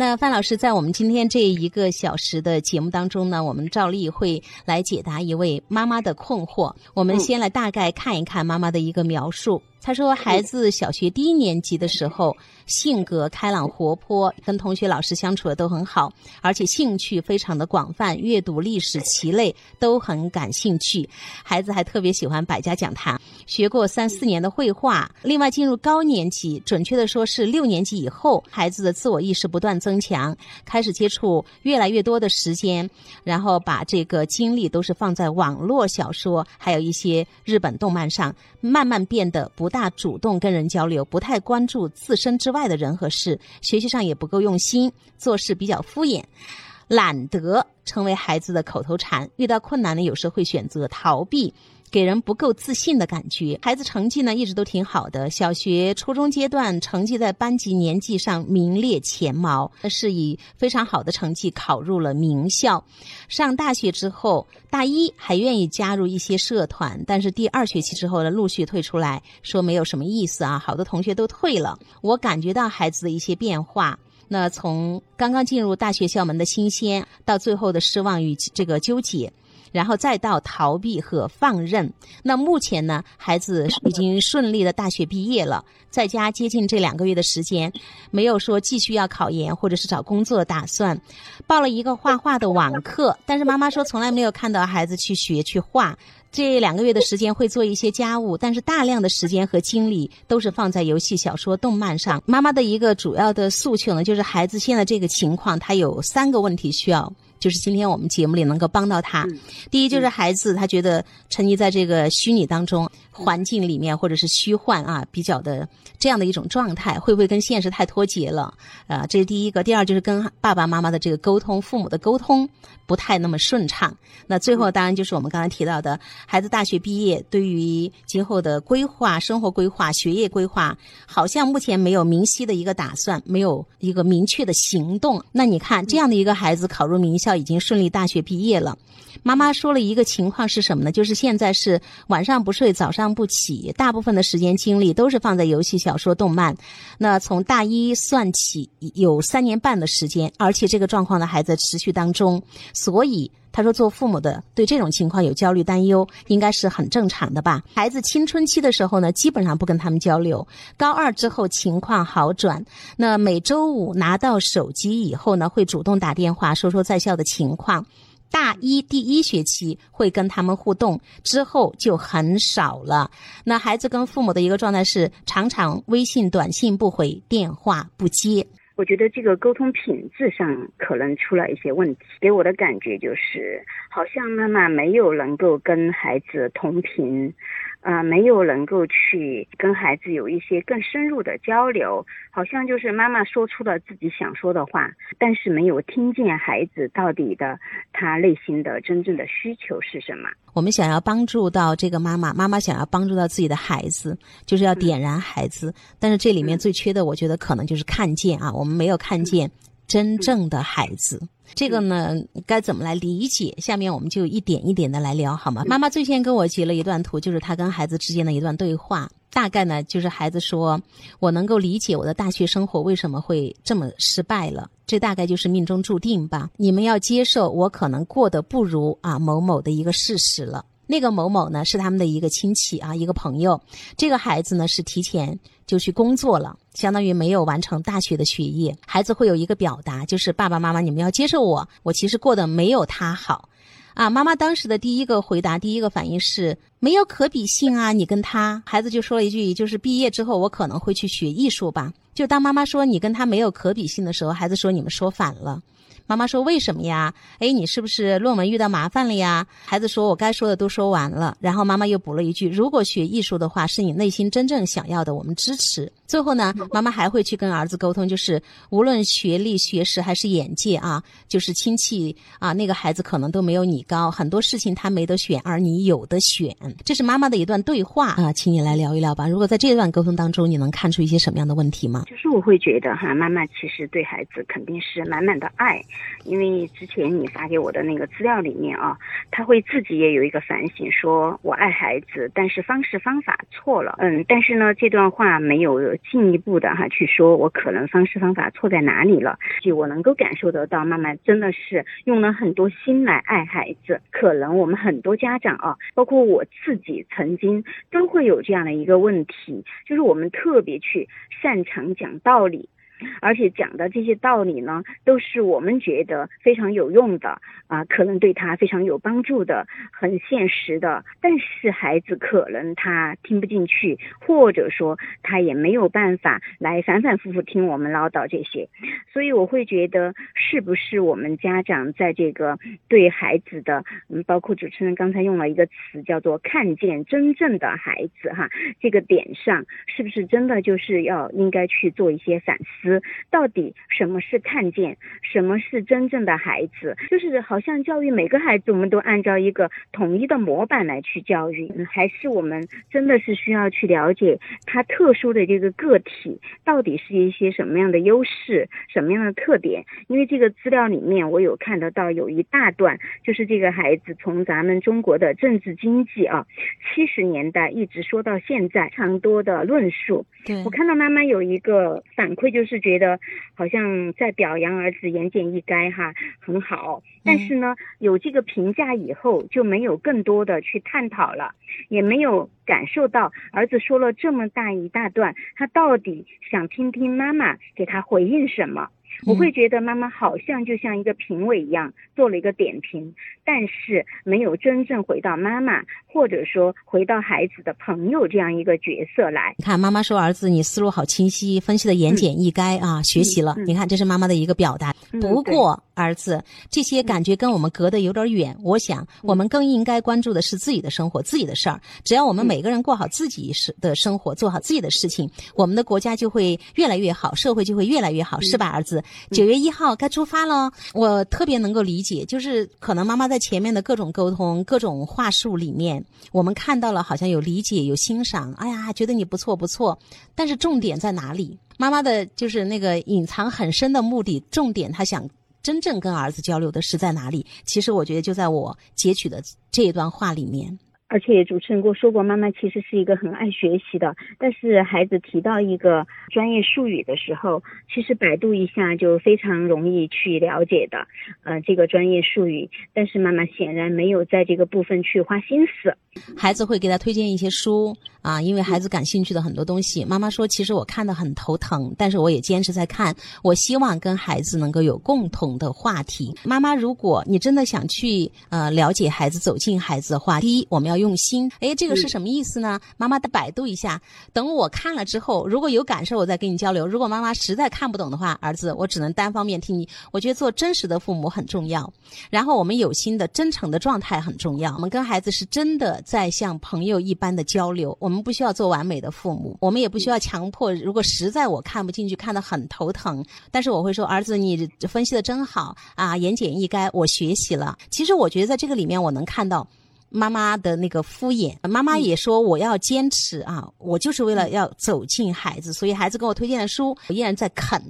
那范老师在我们今天这一个小时的节目当中呢，我们照例会来解答一位妈妈的困惑。我们先来大概看一看妈妈的一个描述。他说，孩子小学低年级的时候，性格开朗活泼，跟同学老师相处的都很好，而且兴趣非常的广泛，阅读、历史、棋类都很感兴趣。孩子还特别喜欢百家讲坛，学过三四年的绘画。另外，进入高年级，准确的说是六年级以后，孩子的自我意识不断增强，开始接触越来越多的时间，然后把这个精力都是放在网络小说，还有一些日本动漫上，慢慢变得不。大主动跟人交流，不太关注自身之外的人和事，学习上也不够用心，做事比较敷衍，懒得成为孩子的口头禅。遇到困难呢，有时候会选择逃避。给人不够自信的感觉。孩子成绩呢一直都挺好的，小学、初中阶段成绩在班级年级上名列前茅，是以非常好的成绩考入了名校。上大学之后，大一还愿意加入一些社团，但是第二学期之后呢，陆续退出来说没有什么意思啊，好多同学都退了。我感觉到孩子的一些变化，那从刚刚进入大学校门的新鲜，到最后的失望与这个纠结。然后再到逃避和放任。那目前呢，孩子已经顺利的大学毕业了，在家接近这两个月的时间，没有说继续要考研或者是找工作的打算。报了一个画画的网课，但是妈妈说从来没有看到孩子去学去画。这两个月的时间会做一些家务，但是大量的时间和精力都是放在游戏、小说、动漫上。妈妈的一个主要的诉求呢，就是孩子现在这个情况，他有三个问题需要。就是今天我们节目里能够帮到他。第一，就是孩子他觉得沉溺在这个虚拟当中。环境里面或者是虚幻啊，比较的这样的一种状态，会不会跟现实太脱节了？啊，这是第一个。第二就是跟爸爸妈妈的这个沟通，父母的沟通不太那么顺畅。那最后当然就是我们刚才提到的，孩子大学毕业，对于今后的规划、生活规划、学业规划，好像目前没有明晰的一个打算，没有一个明确的行动。那你看这样的一个孩子考入名校，已经顺利大学毕业了。妈妈说了一个情况是什么呢？就是现在是晚上不睡，早上不起，大部分的时间精力都是放在游戏、小说、动漫。那从大一算起，有三年半的时间，而且这个状况呢还在持续当中。所以他说，做父母的对这种情况有焦虑担忧，应该是很正常的吧？孩子青春期的时候呢，基本上不跟他们交流。高二之后情况好转，那每周五拿到手机以后呢，会主动打电话说说在校的情况。大一第一学期会跟他们互动，之后就很少了。那孩子跟父母的一个状态是，常常微信、短信不回，电话不接。我觉得这个沟通品质上可能出了一些问题，给我的感觉就是，好像妈妈没有能够跟孩子同频。啊，没有能够去跟孩子有一些更深入的交流，好像就是妈妈说出了自己想说的话，但是没有听见孩子到底的他内心的真正的需求是什么。我们想要帮助到这个妈妈，妈妈想要帮助到自己的孩子，就是要点燃孩子，但是这里面最缺的，我觉得可能就是看见啊，我们没有看见。真正的孩子，这个呢该怎么来理解？下面我们就一点一点的来聊，好吗？妈妈最先跟我截了一段图，就是她跟孩子之间的一段对话。大概呢，就是孩子说：“我能够理解我的大学生活为什么会这么失败了。这大概就是命中注定吧。你们要接受我可能过得不如啊某某的一个事实了。”那个某某呢，是他们的一个亲戚啊，一个朋友。这个孩子呢，是提前就去工作了，相当于没有完成大学的学业。孩子会有一个表达，就是爸爸妈妈，你们要接受我，我其实过得没有他好。啊，妈妈当时的第一个回答，第一个反应是没有可比性啊，你跟他。孩子就说了一句，就是毕业之后我可能会去学艺术吧。就当妈妈说你跟他没有可比性的时候，孩子说你们说反了。妈妈说：“为什么呀？哎，你是不是论文遇到麻烦了呀？”孩子说：“我该说的都说完了。”然后妈妈又补了一句：“如果学艺术的话，是你内心真正想要的，我们支持。”最后呢，妈妈还会去跟儿子沟通，就是无论学历、学识还是眼界啊，就是亲戚啊，那个孩子可能都没有你高，很多事情他没得选，而你有的选。这是妈妈的一段对话啊，请你来聊一聊吧。如果在这段沟通当中，你能看出一些什么样的问题吗？就是我会觉得哈，妈妈其实对孩子肯定是满满的爱，因为之前你发给我的那个资料里面啊，他会自己也有一个反省，说我爱孩子，但是方式方法错了。嗯，但是呢，这段话没有进一步的哈去说我可能方式方法错在哪里了。就我能够感受得到，妈妈真的是用了很多心来爱孩子。可能我们很多家长啊，包括我自己，曾经都会有这样的一个问题，就是我们特别去擅长讲道理。而且讲的这些道理呢，都是我们觉得非常有用的啊，可能对他非常有帮助的，很现实的。但是孩子可能他听不进去，或者说他也没有办法来反反复复听我们唠叨这些。所以我会觉得，是不是我们家长在这个对孩子的，嗯，包括主持人刚才用了一个词叫做“看见真正的孩子”哈，这个点上，是不是真的就是要应该去做一些反思？到底什么是看见，什么是真正的孩子？就是好像教育每个孩子，我们都按照一个统一的模板来去教育，还是我们真的是需要去了解他特殊的这个个体到底是一些什么样的优势，什么样的特点？因为这个资料里面我有看得到有一大段，就是这个孩子从咱们中国的政治经济啊，七十年代一直说到现在，非常多的论述。我看到妈妈有一个反馈，就觉得好像在表扬儿子言简意赅哈很好，但是呢，有这个评价以后就没有更多的去探讨了，也没有感受到儿子说了这么大一大段，他到底想听听妈妈给他回应什么。我会觉得妈妈好像就像一个评委一样做了一个点评，但是没有真正回到妈妈或者说回到孩子的朋友这样一个角色来。你看，妈妈说儿子你思路好清晰，分析的言简意赅啊，学习了。你看，这是妈妈的一个表达。不过儿子这些感觉跟我们隔得有点远。我想我们更应该关注的是自己的生活、自己的事儿。只要我们每个人过好自己是的生活，做好自己的事情，我们的国家就会越来越好，社会就会越来越好，是吧，儿子？九月一号该出发了，我特别能够理解，就是可能妈妈在前面的各种沟通、各种话术里面，我们看到了好像有理解、有欣赏，哎呀，觉得你不错不错，但是重点在哪里？妈妈的就是那个隐藏很深的目的，重点她想真正跟儿子交流的是在哪里？其实我觉得就在我截取的这一段话里面。而且主持人跟我说过，妈妈其实是一个很爱学习的。但是孩子提到一个专业术语的时候，其实百度一下就非常容易去了解的，呃，这个专业术语。但是妈妈显然没有在这个部分去花心思。孩子会给他推荐一些书啊，因为孩子感兴趣的很多东西。妈妈说，其实我看的很头疼，但是我也坚持在看。我希望跟孩子能够有共同的话题。妈妈，如果你真的想去呃了解孩子、走进孩子的话，第一，我们要用心。哎，这个是什么意思呢？妈妈的百度一下，等我看了之后，如果有感受，我再跟你交流。如果妈妈实在看不懂的话，儿子，我只能单方面听你。我觉得做真实的父母很重要，然后我们有心的、真诚的状态很重要。我们跟孩子是真的。在像朋友一般的交流，我们不需要做完美的父母，我们也不需要强迫。如果实在我看不进去，看得很头疼，但是我会说：“儿子，你分析的真好啊，言简意赅，我学习了。”其实我觉得在这个里面，我能看到。妈妈的那个敷衍，妈妈也说我要坚持啊，我就是为了要走进孩子，所以孩子给我推荐的书，我依然在啃。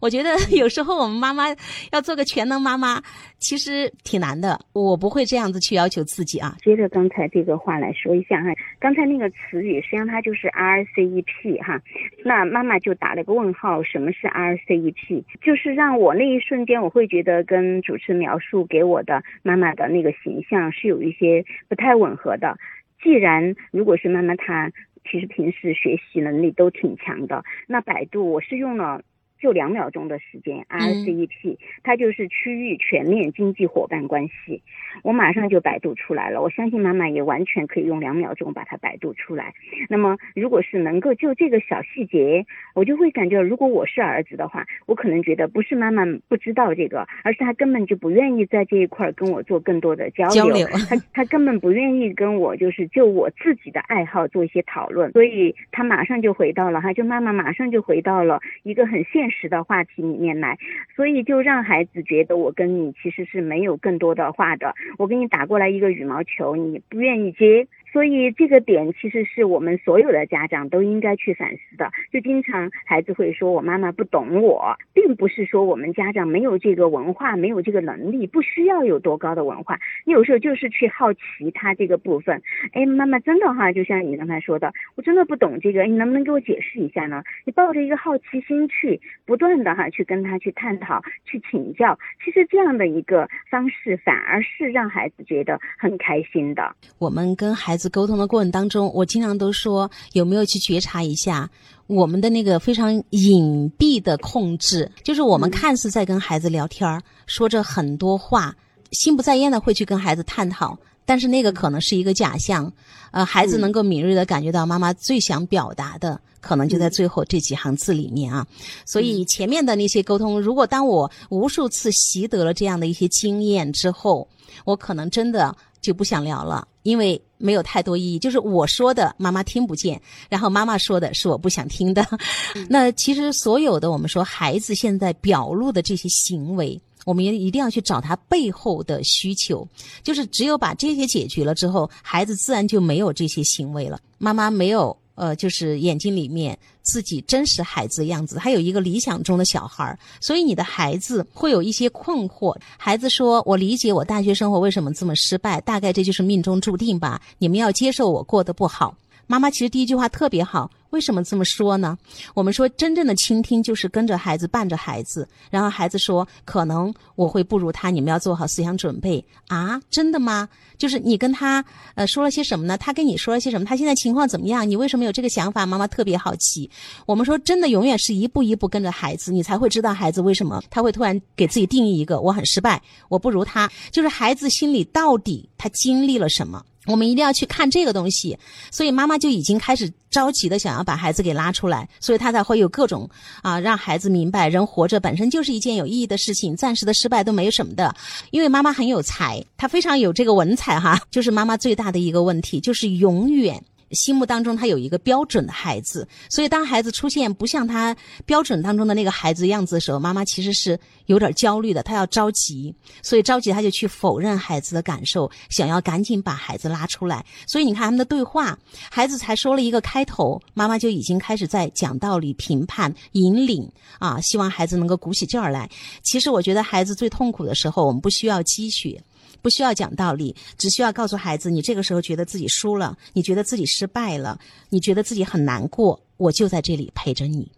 我觉得有时候我们妈妈要做个全能妈妈，其实挺难的。我不会这样子去要求自己啊。接着刚才这个话来说一下哈，刚才那个词语实际上它就是 RCEP 哈，那妈妈就打了个问号，什么是 RCEP？就是让我那一瞬间我会觉得跟主持人描述给我的妈妈的那个形象是有一些。不太吻合的。既然如果是妈妈，她其实平时学习能力都挺强的，那百度我是用了。就两秒钟的时间，RCEP，它就是区域全面经济伙伴关系，我马上就百度出来了。我相信妈妈也完全可以用两秒钟把它百度出来。那么，如果是能够就这个小细节，我就会感觉，如果我是儿子的话，我可能觉得不是妈妈不知道这个，而是他根本就不愿意在这一块跟我做更多的交流，他他根本不愿意跟我就是就我自己的爱好做一些讨论，所以他马上就回到了哈，就妈妈马上就回到了一个很现。实的话题里面来，所以就让孩子觉得我跟你其实是没有更多的话的。我给你打过来一个羽毛球，你不愿意接。所以这个点其实是我们所有的家长都应该去反思的。就经常孩子会说我妈妈不懂我，并不是说我们家长没有这个文化，没有这个能力，不需要有多高的文化。你有时候就是去好奇他这个部分。哎，妈妈真的哈，就像你刚才说的，我真的不懂这个，你能不能给我解释一下呢？你抱着一个好奇心去不断的哈去跟他去探讨、去请教。其实这样的一个方式反而是让孩子觉得很开心的。我们跟孩子沟通的过程当中，我经常都说有没有去觉察一下我们的那个非常隐蔽的控制，就是我们看似在跟孩子聊天儿说着很多话，心不在焉的会去跟孩子探讨，但是那个可能是一个假象。呃，孩子能够敏锐的感觉到妈妈最想表达的，可能就在最后这几行字里面啊。所以前面的那些沟通，如果当我无数次习得了这样的一些经验之后，我可能真的。就不想聊了，因为没有太多意义。就是我说的，妈妈听不见；然后妈妈说的是我不想听的。那其实所有的我们说孩子现在表露的这些行为，我们也一定要去找他背后的需求。就是只有把这些解决了之后，孩子自然就没有这些行为了。妈妈没有。呃，就是眼睛里面自己真实孩子的样子，还有一个理想中的小孩儿，所以你的孩子会有一些困惑。孩子说：“我理解我大学生活为什么这么失败，大概这就是命中注定吧。你们要接受我过得不好。”妈妈其实第一句话特别好，为什么这么说呢？我们说真正的倾听就是跟着孩子，伴着孩子，然后孩子说：“可能我会不如他，你们要做好思想准备啊！”真的吗？就是你跟他呃说了些什么呢？他跟你说了些什么？他现在情况怎么样？你为什么有这个想法？妈妈特别好奇。我们说真的，永远是一步一步跟着孩子，你才会知道孩子为什么他会突然给自己定义一个我很失败，我不如他。就是孩子心里到底他经历了什么？我们一定要去看这个东西，所以妈妈就已经开始着急的想要把孩子给拉出来，所以她才会有各种啊，让孩子明白人活着本身就是一件有意义的事情，暂时的失败都没有什么的。因为妈妈很有才，她非常有这个文采哈，就是妈妈最大的一个问题就是永远。心目当中他有一个标准的孩子，所以当孩子出现不像他标准当中的那个孩子样子的时候，妈妈其实是有点焦虑的，她要着急，所以着急他就去否认孩子的感受，想要赶紧把孩子拉出来。所以你看他们的对话，孩子才说了一个开头，妈妈就已经开始在讲道理、评判、引领啊，希望孩子能够鼓起劲儿来。其实我觉得孩子最痛苦的时候，我们不需要积雪。不需要讲道理，只需要告诉孩子：你这个时候觉得自己输了，你觉得自己失败了，你觉得自己很难过，我就在这里陪着你。